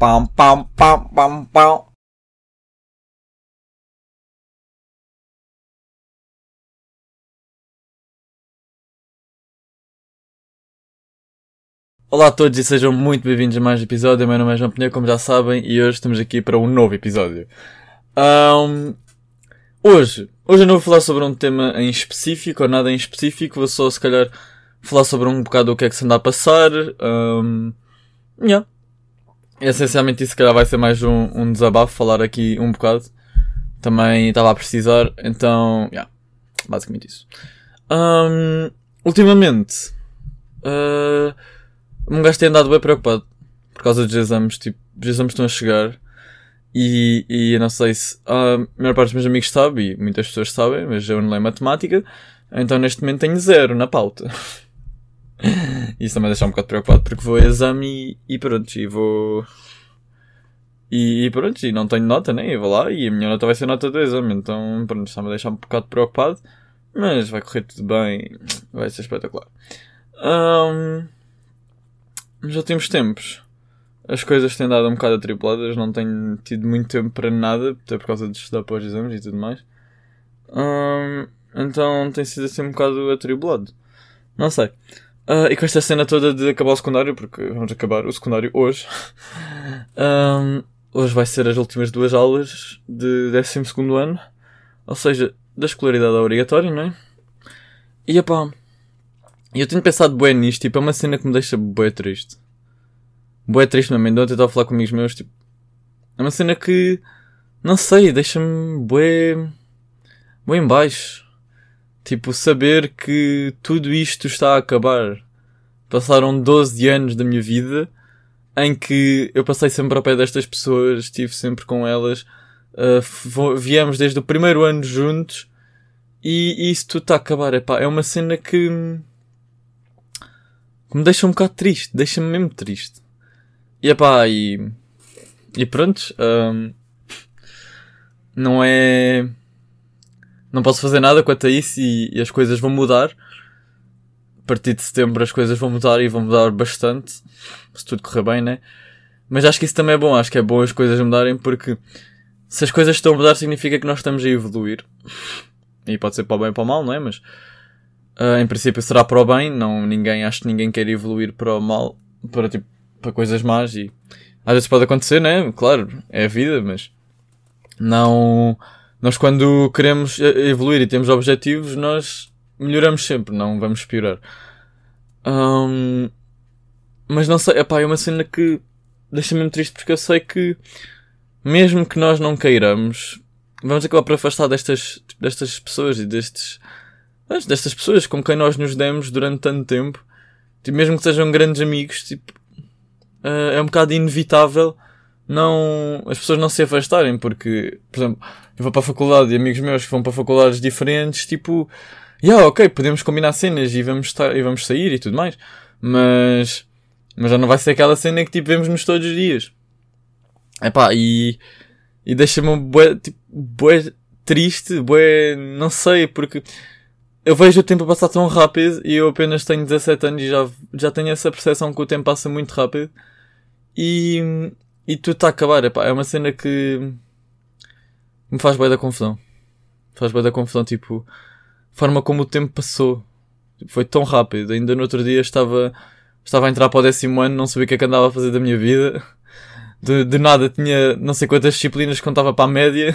Pam, pam, pam, pam, pam. Olá a todos e sejam muito bem-vindos a mais um episódio. Meu nome é João Pinheiro, como já sabem, e hoje estamos aqui para um novo episódio. Ahm, hoje, hoje eu não vou falar sobre um tema em específico ou nada em específico, vou só se calhar falar sobre um bocado o que é que se anda a passar. Um, yeah. Essencialmente isso se calhar vai ser mais um, um desabafo, falar aqui um bocado. Também estava a precisar, então, yeah. basicamente isso. Um, ultimamente, uh, um gajo tem andado bem preocupado por causa dos exames, tipo, os exames estão a chegar e, e eu não sei se a maior parte dos meus amigos sabe e muitas pessoas sabem, mas eu não leio matemática, então neste momento tenho zero na pauta. Isso também deixa um bocado preocupado porque vou a exame e, e pronto, e vou. E, e pronto, e não tenho nota, né? Vou lá e a minha nota vai ser nota do exame, então pronto, está-me a deixar um bocado preocupado, mas vai correr tudo bem, vai ser espetacular. Um, nos últimos tempos, as coisas têm dado um bocado atripuladas, não tenho tido muito tempo para nada, até por causa de estudar para os exames e tudo mais. Um, então tem sido assim um bocado atribulado. Não sei. Uh, e com esta cena toda de acabar o secundário, porque vamos acabar o secundário hoje. um, hoje vai ser as últimas duas aulas de 12 ano. Ou seja, da escolaridade obrigatória, não é? E epá, eu tenho pensado bem nisto, tipo, é uma cena que me deixa bem triste. Bem triste mesmo, ainda ontem estava a falar com amigos meus, tipo, é uma cena que, não sei, deixa-me bem, bem baixo. Tipo, saber que tudo isto está a acabar. Passaram 12 anos da minha vida em que eu passei sempre ao pé destas pessoas, estive sempre com elas, uh, viemos desde o primeiro ano juntos e, e isso tudo está a acabar. Epá, é uma cena que, que me deixa um bocado triste, deixa-me mesmo triste. E epá, e, e pronto, um, não é não posso fazer nada quanto a isso e, e, as coisas vão mudar. A partir de setembro as coisas vão mudar e vão mudar bastante. Se tudo correr bem, né? Mas acho que isso também é bom. Acho que é bom as coisas mudarem porque se as coisas estão a mudar significa que nós estamos a evoluir. E pode ser para o bem ou para o mal, não é? Mas uh, em princípio será para o bem. Não, ninguém, acho que ninguém quer evoluir para o mal. Para, tipo, para coisas más e às vezes pode acontecer, né? Claro, é a vida, mas não nós quando queremos evoluir e temos objetivos, nós melhoramos sempre, não vamos piorar. Um, mas não sei, epá, é uma cena que deixa-me triste porque eu sei que mesmo que nós não queiramos, vamos acabar por afastar destas, destas pessoas e destes, destas pessoas com quem nós nos demos durante tanto tempo. Tipo, mesmo que sejam grandes amigos, tipo, uh, é um bocado inevitável não, as pessoas não se afastarem, porque, por exemplo, eu vou para a faculdade e amigos meus que vão para faculdades diferentes, tipo, yeah, ok, podemos combinar cenas e vamos, estar, e vamos sair e tudo mais, mas, mas já não vai ser aquela cena que tipo vemos-nos todos os dias. Epá, e, e deixa-me bué, tipo, bué triste, bué, não sei, porque eu vejo o tempo passar tão rápido e eu apenas tenho 17 anos e já, já tenho essa percepção que o tempo passa muito rápido. E, e tudo está a acabar. Epá, é uma cena que me faz bem da confusão. Faz bem da confusão, tipo, forma como o tempo passou. Foi tão rápido. Ainda no outro dia estava, estava a entrar para o décimo ano, não sabia o que é que andava a fazer da minha vida. De, de nada tinha não sei quantas disciplinas que contava para a média.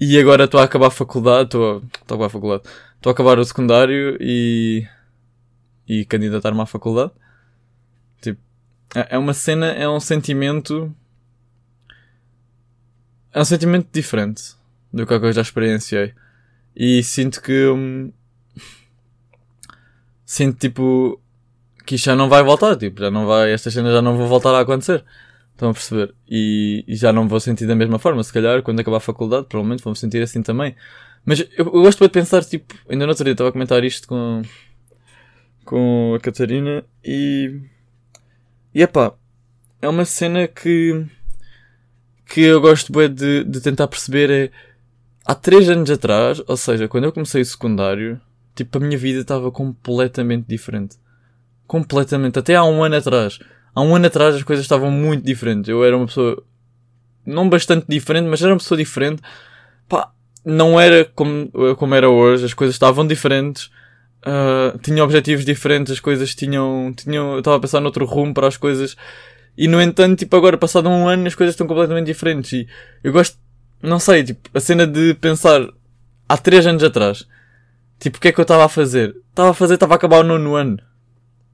E agora estou a acabar a faculdade, estou a, estou a acabar a faculdade. Estou a acabar o secundário e, e candidatar-me à faculdade. É, é uma cena, é um sentimento. É um sentimento diferente do que eu já experienciei. E sinto que. Hum, sinto tipo. que isto já não vai voltar. Tipo, já não vai. Estas cenas já não vão voltar a acontecer. Estão a perceber? E, e, já não vou sentir da mesma forma. Se calhar, quando acabar a faculdade, provavelmente vou me sentir assim também. Mas eu, eu gosto de pensar, tipo, ainda no outro dia estava a comentar isto com, com a Catarina e e epá, é uma cena que, que eu gosto bem de, de tentar perceber é, há 3 anos atrás, ou seja, quando eu comecei o secundário, tipo, a minha vida estava completamente diferente. Completamente. Até há um ano atrás. Há um ano atrás as coisas estavam muito diferentes. Eu era uma pessoa, não bastante diferente, mas era uma pessoa diferente. Pá, não era como, como era hoje, as coisas estavam diferentes. Uh, tinha objetivos diferentes, as coisas tinham, tinham, eu estava a pensar noutro rumo para as coisas. E no entanto, tipo, agora passado um ano as coisas estão completamente diferentes. E eu gosto, não sei, tipo, a cena de pensar há três anos atrás. Tipo, o que é que eu estava a fazer? Estava a fazer, estava a acabar o nono ano.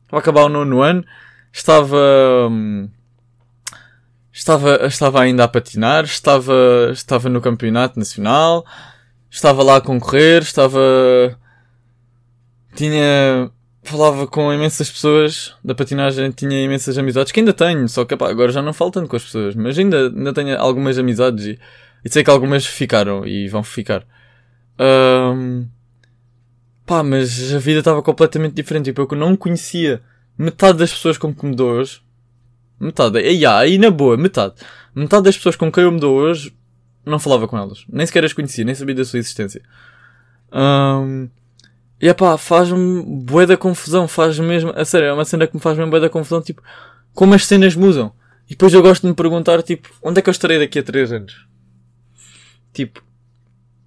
Estava a acabar o nono ano. Estava, hum, estava, estava ainda a patinar. Estava, estava no campeonato nacional. Estava lá a concorrer. Estava, tinha, falava com imensas pessoas da patinagem, tinha imensas amizades, que ainda tenho, só que pá, agora já não falo tanto com as pessoas, mas ainda, ainda tenho algumas amizades e, e sei que algumas ficaram e vão ficar. Um, pá, mas a vida estava completamente diferente, tipo, eu não conhecia metade das pessoas com que me dou hoje. Metade, e aí na boa, metade. Metade das pessoas com quem eu me dou hoje não falava com elas. Nem sequer as conhecia, nem sabia da sua existência. Um, e pá, faz-me bué da confusão, faz mesmo, a sério, é uma cena que me faz mesmo bué da confusão, tipo, como as cenas mudam. E depois eu gosto de me perguntar, tipo, onde é que eu estarei daqui a 3 anos? Tipo,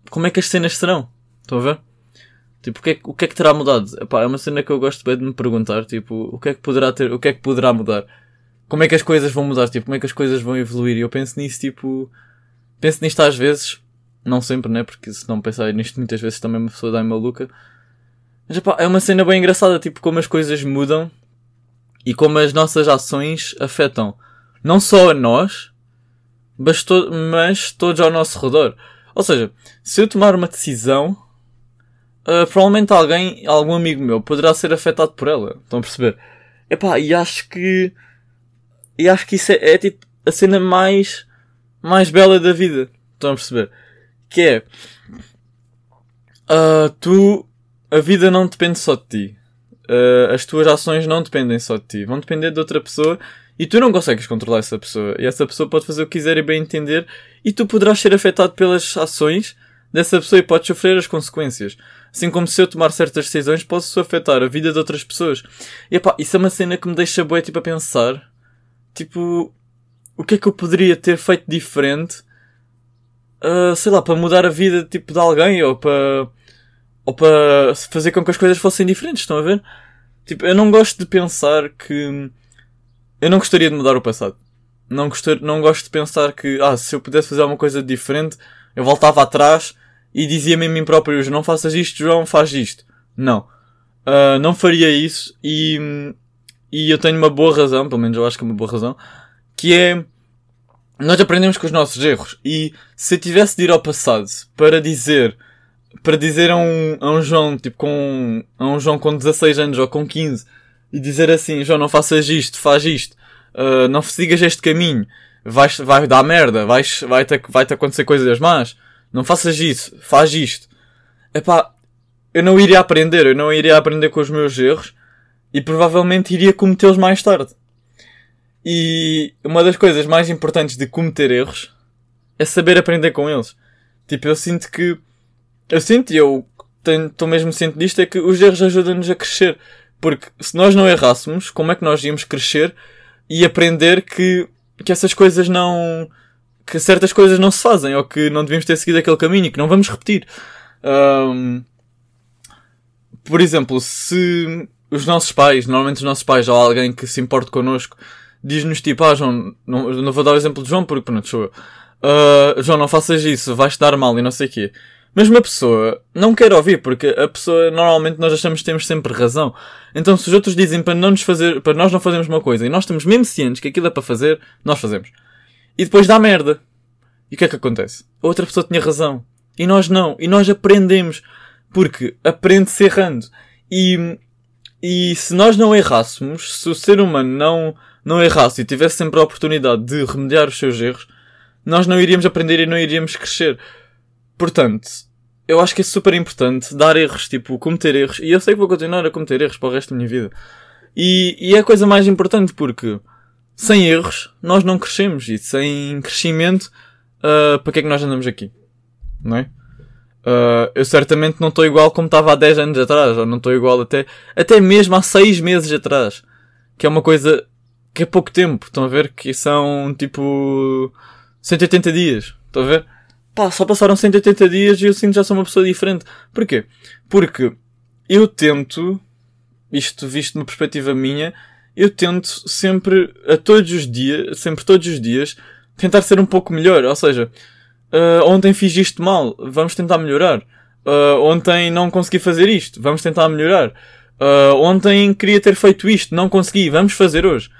como é que as cenas serão? Estão a ver? Tipo, o que é, o que, é que terá mudado? Epá, é uma cena que eu gosto bem de me perguntar, tipo, o que é que poderá ter, o que é que poderá mudar? Como é que as coisas vão mudar? Tipo, como é que as coisas vão evoluir? E eu penso nisso, tipo, penso nisto às vezes, não sempre, né? Porque se não pensar nisto muitas vezes também uma pessoa dá maluca. Mas epá, é uma cena bem engraçada, tipo, como as coisas mudam e como as nossas ações afetam não só a nós, mas, to mas todos ao nosso redor. Ou seja, se eu tomar uma decisão, uh, provavelmente alguém, algum amigo meu, poderá ser afetado por ela. Estão a perceber? Epá, e acho que. E acho que isso é, é tipo a cena mais. mais bela da vida. Estão a perceber? Que é. Uh, tu a vida não depende só de ti. Uh, as tuas ações não dependem só de ti. Vão depender de outra pessoa e tu não consegues controlar essa pessoa. E essa pessoa pode fazer o que quiser e bem entender e tu poderás ser afetado pelas ações dessa pessoa e podes sofrer as consequências. Assim como se eu tomar certas decisões posso afetar a vida de outras pessoas. E epá, isso é uma cena que me deixa bué tipo a pensar. Tipo, o que é que eu poderia ter feito diferente? Uh, sei lá, para mudar a vida tipo de alguém ou para ou para fazer com que as coisas fossem diferentes, estão a ver? Tipo, eu não gosto de pensar que. Eu não gostaria de mudar o passado. Não, gostar, não gosto de pensar que, ah, se eu pudesse fazer alguma coisa diferente, eu voltava atrás e dizia-me a mim próprio, não faças isto, João, faz isto. Não. Uh, não faria isso e, e eu tenho uma boa razão, pelo menos eu acho que é uma boa razão, que é, nós aprendemos com os nossos erros. E se eu tivesse de ir ao passado para dizer para dizer a um, a um João, tipo, com, a um João com 16 anos ou com 15, e dizer assim, João, não faças isto, faz isto, uh, não sigas este caminho, vais, vai dar merda, vais, vai te, vai te acontecer coisas más, não faças isso, faz isto. Epá, eu não iria aprender, eu não iria aprender com os meus erros, e provavelmente iria cometê-los mais tarde. E uma das coisas mais importantes de cometer erros é saber aprender com eles. Tipo, eu sinto que eu sinto, e eu estou mesmo ciente disto, é que os erros ajudam-nos a crescer. Porque se nós não errássemos, como é que nós íamos crescer e aprender que, que essas coisas não. que certas coisas não se fazem ou que não devíamos ter seguido aquele caminho e que não vamos repetir. Um, por exemplo, se os nossos pais, normalmente os nossos pais ou alguém que se importe connosco, diz-nos tipo, ah João, não, não vou dar o exemplo de João porque pronto, sou eu. Uh, João, não faças isso, vais-te dar mal e não sei o quê. Mas uma pessoa não quer ouvir, porque a pessoa, normalmente, nós achamos que temos sempre razão. Então, se os outros dizem para não nos fazer, para nós não fazermos uma coisa e nós estamos mesmo cientes que aquilo é para fazer, nós fazemos. E depois dá merda. E o que é que acontece? A outra pessoa tinha razão. E nós não. E nós aprendemos. Porque aprende-se errando. E, e se nós não errássemos, se o ser humano não, não errasse e tivesse sempre a oportunidade de remediar os seus erros, nós não iríamos aprender e não iríamos crescer. Portanto, eu acho que é super importante dar erros, tipo, cometer erros. E eu sei que vou continuar a cometer erros para o resto da minha vida. E, e é a coisa mais importante porque sem erros nós não crescemos. E sem crescimento, uh, para que é que nós andamos aqui? Não é? Uh, eu certamente não estou igual como estava há 10 anos atrás. Ou não estou igual até, até mesmo há 6 meses atrás. Que é uma coisa que é pouco tempo. Estão a ver que são tipo 180 dias. Estão a ver? Pá, só passaram 180 dias e eu sinto já sou uma pessoa diferente. Porquê? Porque eu tento, isto visto de uma perspectiva minha, eu tento sempre, a todos os dias, sempre todos os dias, tentar ser um pouco melhor. Ou seja, uh, ontem fiz isto mal, vamos tentar melhorar. Uh, ontem não consegui fazer isto, vamos tentar melhorar. Uh, ontem queria ter feito isto, não consegui, vamos fazer hoje.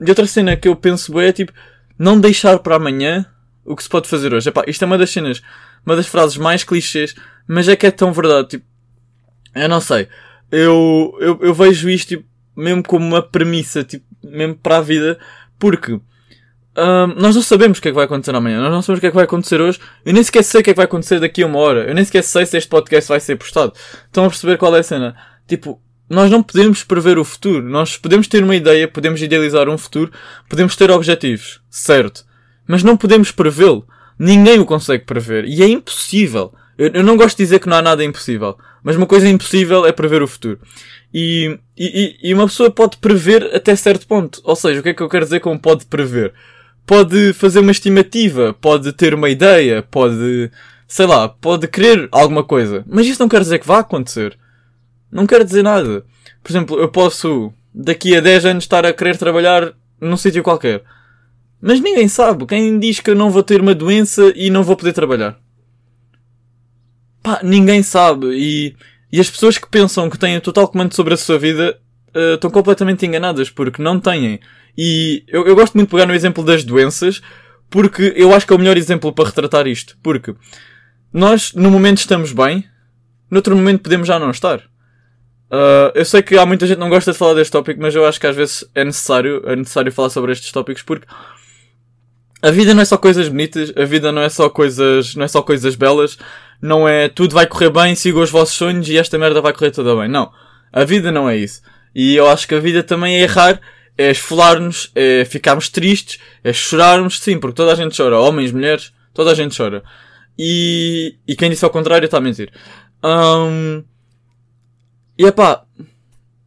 E outra cena que eu penso é tipo, não deixar para amanhã o que se pode fazer hoje. Epá, isto é uma das cenas, uma das frases mais clichês, mas é que é tão verdade. Tipo, eu não sei. Eu, eu, eu vejo isto tipo, mesmo como uma premissa, tipo, mesmo para a vida, porque nós não sabemos o que é que vai acontecer amanhã, nós não sabemos o que é que vai acontecer hoje, eu nem sequer sei o que é que vai acontecer daqui a uma hora, eu nem sequer sei se este podcast vai ser postado. Estão a perceber qual é a cena? Tipo, nós não podemos prever o futuro, nós podemos ter uma ideia, podemos idealizar um futuro, podemos ter objetivos, certo? Mas não podemos prevê-lo. Ninguém o consegue prever. E é impossível. Eu, eu, não gosto de dizer que não há nada impossível. Mas uma coisa impossível é prever o futuro. E, e, e uma pessoa pode prever até certo ponto. Ou seja, o que é que eu quero dizer com pode prever? pode fazer uma estimativa, pode ter uma ideia, pode, sei lá, pode querer alguma coisa. Mas isso não quer dizer que vá acontecer. Não quer dizer nada. Por exemplo, eu posso, daqui a 10 anos, estar a querer trabalhar num sítio qualquer. Mas ninguém sabe. Quem diz que eu não vou ter uma doença e não vou poder trabalhar? Pá, ninguém sabe. E, e as pessoas que pensam que têm total comando sobre a sua vida uh, estão completamente enganadas porque não têm. E eu, eu gosto muito de pegar no exemplo das doenças, porque eu acho que é o melhor exemplo para retratar isto. Porque nós, no momento, estamos bem, no outro momento podemos já não estar. Uh, eu sei que há muita gente que não gosta de falar deste tópico, mas eu acho que às vezes é necessário, é necessário falar sobre estes tópicos porque a vida não é só coisas bonitas, a vida não é só coisas, não é só coisas belas, não é tudo vai correr bem, sigam os vossos sonhos e esta merda vai correr toda bem. Não. A vida não é isso. E eu acho que a vida também é errar é esfolar-nos, é ficarmos tristes, é chorarmos, sim, porque toda a gente chora, homens, mulheres, toda a gente chora. E, e quem disse ao contrário está a mentir. Um, e epá,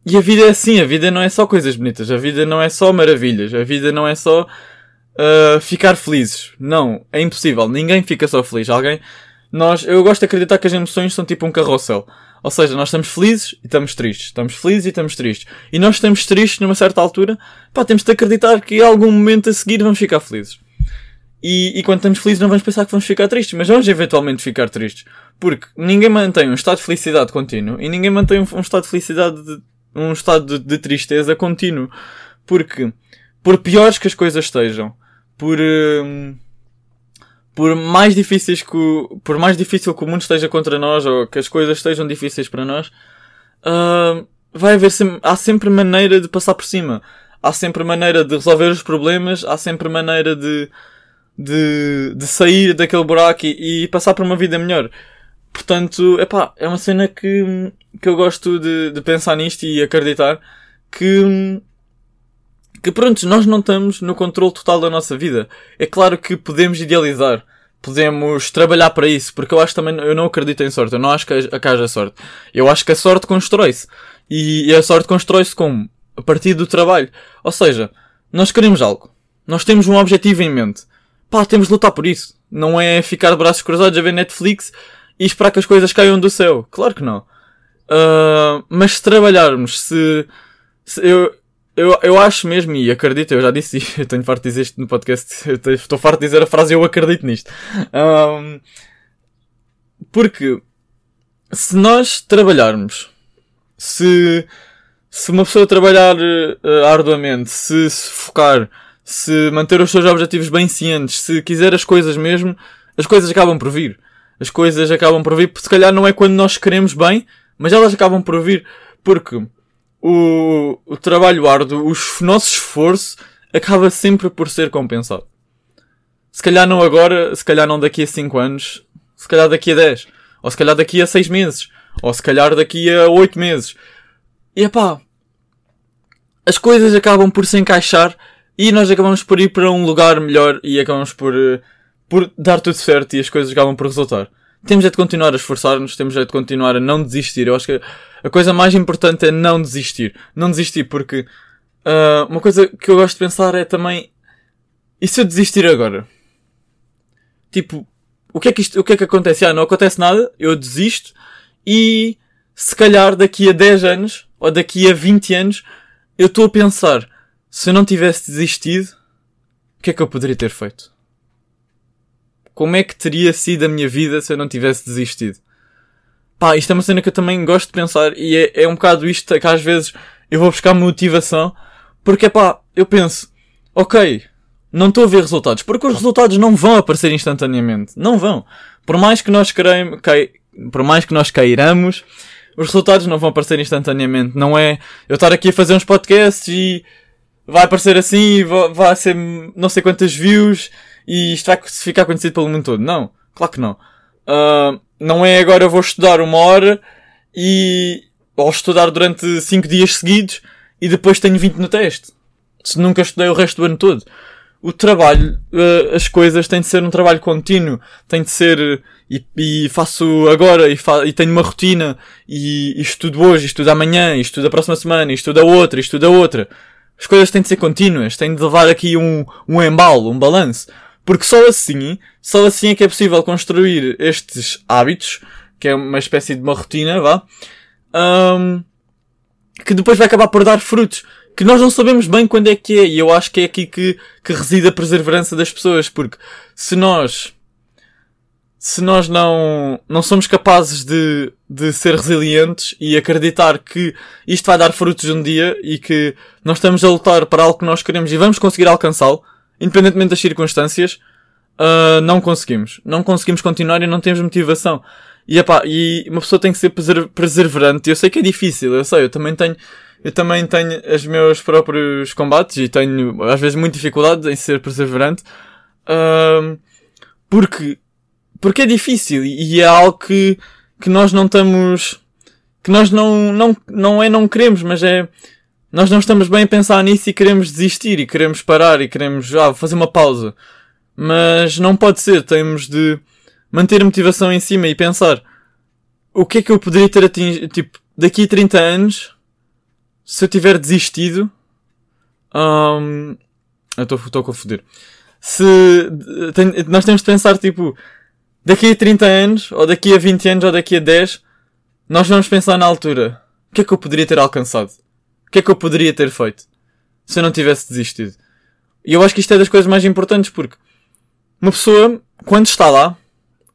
e a vida é assim, a vida não é só coisas bonitas, a vida não é só maravilhas, a vida não é só uh, ficar felizes. Não, é impossível, ninguém fica só feliz. Alguém, nós, eu gosto de acreditar que as emoções são tipo um carrossel. Ou seja, nós estamos felizes e estamos tristes. Estamos felizes e estamos tristes. E nós estamos tristes numa certa altura, pá, temos de acreditar que em algum momento a seguir vamos ficar felizes. E, e quando estamos felizes não vamos pensar que vamos ficar tristes, mas vamos eventualmente ficar tristes. Porque ninguém mantém um estado de felicidade contínuo e ninguém mantém um, um estado de felicidade, de, um estado de, de, tristeza contínuo. Porque, por piores que as coisas estejam, por, hum, por mais difíceis que o, por mais difícil que o mundo esteja contra nós ou que as coisas estejam difíceis para nós, uh, vai haver sempre, há sempre maneira de passar por cima. Há sempre maneira de resolver os problemas, há sempre maneira de, de, de sair daquele buraco e, e passar por uma vida melhor. Portanto, epá, é uma cena que, que eu gosto de, de pensar nisto e acreditar que, que pronto, nós não estamos no controle total da nossa vida. É claro que podemos idealizar, podemos trabalhar para isso, porque eu acho também, eu não acredito em sorte, eu não acho que haja sorte. Eu acho que a sorte constrói-se. E a sorte constrói-se como? A partir do trabalho. Ou seja, nós queremos algo. Nós temos um objetivo em mente. Pá, temos de lutar por isso. Não é ficar de braços cruzados a ver Netflix e esperar que as coisas caiam do céu. Claro que não. Uh, mas se trabalharmos, se, se eu, eu, eu acho mesmo, e acredito, eu já disse eu tenho farto de dizer isto no podcast, estou farto de dizer a frase eu acredito nisto. Um, porque se nós trabalharmos, se, se uma pessoa trabalhar uh, arduamente, se se focar, se manter os seus objetivos bem cientes, se quiser as coisas mesmo, as coisas acabam por vir. As coisas acabam por vir, se calhar não é quando nós queremos bem, mas elas acabam por vir. Porque o, o trabalho árduo, o nosso esforço, acaba sempre por ser compensado. Se calhar não agora, se calhar não daqui a 5 anos, se calhar daqui a 10, ou se calhar daqui a 6 meses, ou se calhar daqui a 8 meses. E epá, as coisas acabam por se encaixar e nós acabamos por ir para um lugar melhor e acabamos por, eh, por dar tudo certo e as coisas acabam por resultar. Temos é de continuar a esforçar-nos, temos é de continuar a não desistir. Eu acho que a coisa mais importante é não desistir. Não desistir porque Uh, uma coisa que eu gosto de pensar é também, e se eu desistir agora? Tipo, o que é que isto, o que é que acontece? Ah, não acontece nada, eu desisto e se calhar daqui a 10 anos ou daqui a 20 anos eu estou a pensar, se eu não tivesse desistido, o que é que eu poderia ter feito? Como é que teria sido a minha vida se eu não tivesse desistido? Pá, isto é uma cena que eu também gosto de pensar e é, é um bocado isto que às vezes eu vou buscar motivação porque pá, eu penso, ok, não estou a ver resultados, porque os resultados não vão aparecer instantaneamente. Não vão. Por mais que nós queiramos, cai, por mais que nós queiramos, os resultados não vão aparecer instantaneamente. Não é eu estar aqui a fazer uns podcasts e vai aparecer assim e vai ser não sei quantas views e isto vai ficar conhecido pelo mundo todo. Não. Claro que não. Uh, não é agora vou estudar uma hora e, ou estudar durante 5 dias seguidos e depois tenho 20 no teste. Se nunca estudei o resto do ano todo o trabalho, uh, as coisas têm de ser um trabalho contínuo, tem de ser, e, e faço agora, e, fa e, tenho uma rotina, e, e, estudo hoje, e estudo amanhã, e estudo a próxima semana, e estudo a outra, e estudo a outra. As coisas têm de ser contínuas, têm de levar aqui um, um embalo, um balanço. Porque só assim, só assim é que é possível construir estes hábitos, que é uma espécie de uma rotina, vá, um, que depois vai acabar por dar frutos que nós não sabemos bem quando é que é, e eu acho que é aqui que, que reside a perseverança das pessoas, porque se nós, se nós não, não somos capazes de, de ser resilientes e acreditar que isto vai dar frutos um dia e que nós estamos a lutar para algo que nós queremos e vamos conseguir alcançá-lo, independentemente das circunstâncias, uh, não conseguimos. Não conseguimos continuar e não temos motivação. E, epá, e uma pessoa tem que ser perseverante. Eu sei que é difícil, eu sei, eu também tenho, eu também tenho os meus próprios combates e tenho às vezes muita dificuldade em ser perseverante. Uh, porque, porque é difícil e é algo que, que nós não estamos, que nós não, não, não é não queremos, mas é, nós não estamos bem a pensar nisso e queremos desistir e queremos parar e queremos, ah, fazer uma pausa. Mas não pode ser, temos de manter a motivação em cima e pensar o que é que eu poderia ter atingido, tipo, daqui a 30 anos, se eu tiver desistido, um, eu estou a confundir. Se, tem, nós temos de pensar, tipo, daqui a 30 anos, ou daqui a 20 anos, ou daqui a 10, nós vamos pensar na altura. O que é que eu poderia ter alcançado? O que é que eu poderia ter feito? Se eu não tivesse desistido. E eu acho que isto é das coisas mais importantes, porque uma pessoa, quando está lá,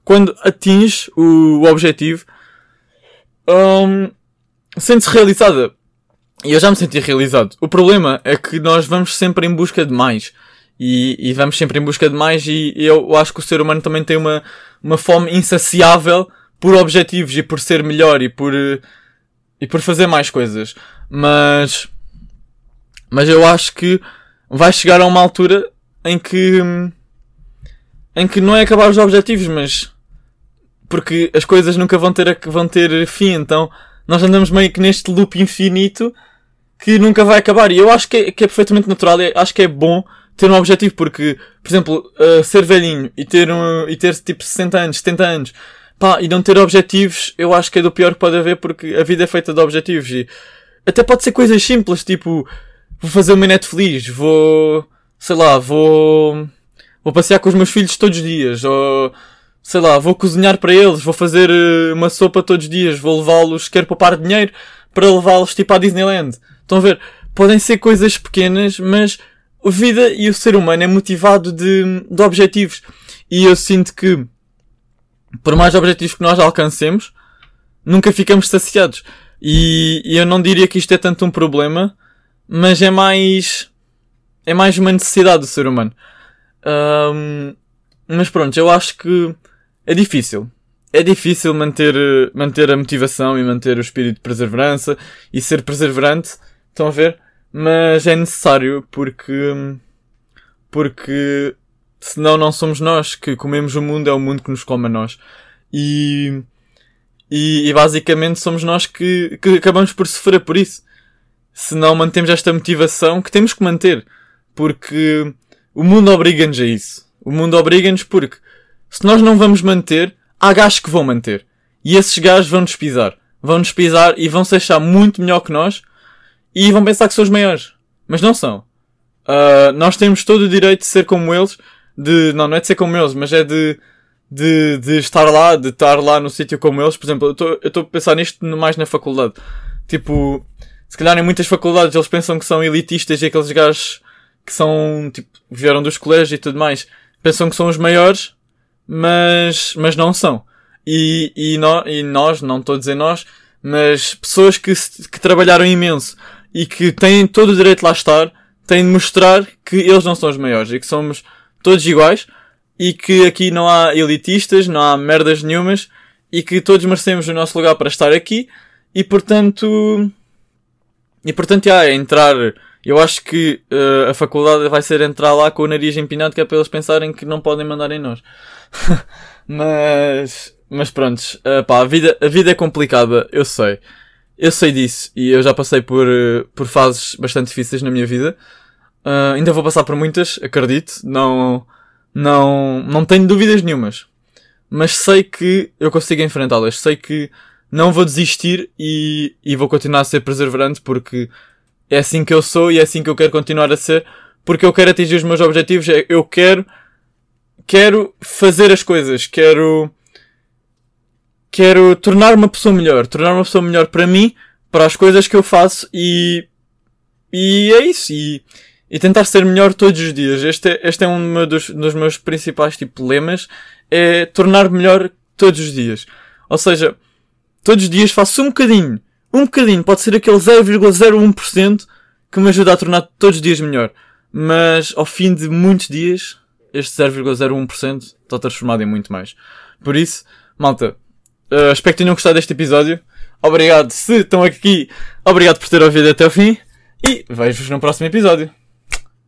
quando atinge o, o objetivo, um, sente-se realizada. E eu já me senti realizado. O problema é que nós vamos sempre em busca de mais. E, e vamos sempre em busca de mais e, e eu acho que o ser humano também tem uma, uma fome insaciável por objetivos e por ser melhor e por, e por fazer mais coisas. Mas, mas eu acho que vai chegar a uma altura em que, em que não é acabar os objetivos, mas porque as coisas nunca vão ter, vão ter fim, então nós andamos meio que neste loop infinito que nunca vai acabar. E eu acho que é, que é perfeitamente natural, e acho que é bom ter um objetivo, porque, por exemplo, uh, ser velhinho e ter, um, e ter tipo 60 anos, 70 anos, pá, e não ter objetivos, eu acho que é do pior que pode haver, porque a vida é feita de objetivos. E até pode ser coisas simples, tipo, vou fazer uma net feliz, vou, sei lá, vou, vou passear com os meus filhos todos os dias, ou, sei lá, vou cozinhar para eles, vou fazer eh, uma sopa todos os dias, vou levá-los, quero poupar dinheiro para levá-los tipo à Disneyland. Estão a ver? Podem ser coisas pequenas, mas a vida e o ser humano é motivado de, de objetivos. E eu sinto que, por mais objetivos que nós alcancemos, nunca ficamos saciados. E, e eu não diria que isto é tanto um problema, mas é mais, é mais uma necessidade do ser humano. Um, mas pronto, eu acho que é difícil. É difícil manter, manter a motivação e manter o espírito de perseverança e ser perseverante Estão a ver? Mas é necessário porque. Porque. Senão não somos nós que comemos o mundo, é o mundo que nos come a nós. E. E, e basicamente somos nós que, que acabamos por sofrer por isso. Se não mantemos esta motivação que temos que manter. Porque o mundo obriga-nos a isso. O mundo obriga-nos porque se nós não vamos manter, há gajos que vão manter. E esses gajos vão-nos pisar. Vão-nos pisar e vão se achar muito melhor que nós e vão pensar que são os maiores. mas não são. Uh, nós temos todo o direito de ser como eles, de, não, não é de ser como eles, mas é de, de, de estar lá, de estar lá no sítio como eles. Por exemplo, eu estou a pensar nisto mais na faculdade. Tipo, se calhar em muitas faculdades eles pensam que são elitistas e aqueles gajos que são, tipo, vieram dos colégios e tudo mais, pensam que são os maiores, mas, mas não são. E, e, no, e nós, não estou a dizer nós, mas pessoas que, que trabalharam imenso e que têm todo o direito de lá estar, têm de mostrar que eles não são os maiores e que somos todos iguais e que aqui não há elitistas, não há merdas nenhumas e que todos merecemos o nosso lugar para estar aqui e portanto e portanto já, é entrar eu acho que uh, a faculdade vai ser entrar lá com o nariz empinado que é para eles pensarem que não podem mandar em nós mas mas pronto, uh, pá, a vida, a vida é complicada, eu sei. Eu sei disso e eu já passei por, uh, por fases bastante difíceis na minha vida. Ainda vou passar por muitas, acredito. Não, não, não tenho dúvidas nenhumas. Mas sei que eu consigo enfrentá-las. Sei que não vou desistir e, e vou continuar a ser perseverante porque é assim que eu sou e é assim que eu quero continuar a ser. Porque eu quero atingir os meus objetivos. É, eu quero, quero fazer as coisas. Quero, quero tornar uma pessoa melhor, tornar uma pessoa melhor para mim, para as coisas que eu faço e, e é isso. E, e tentar ser melhor todos os dias. Este é, este é um dos, dos meus principais tipo, lemas, é tornar melhor todos os dias. Ou seja, todos os dias faço um bocadinho, um bocadinho, pode ser aquele 0,01% que me ajuda a tornar todos os dias melhor. Mas ao fim de muitos dias, este 0,01% está transformado em muito mais. Por isso, malta, Uh, espero que tenham gostado deste episódio. Obrigado se estão aqui. Obrigado por ter ouvido até o fim. E vejo-vos no próximo episódio.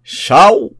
Tchau!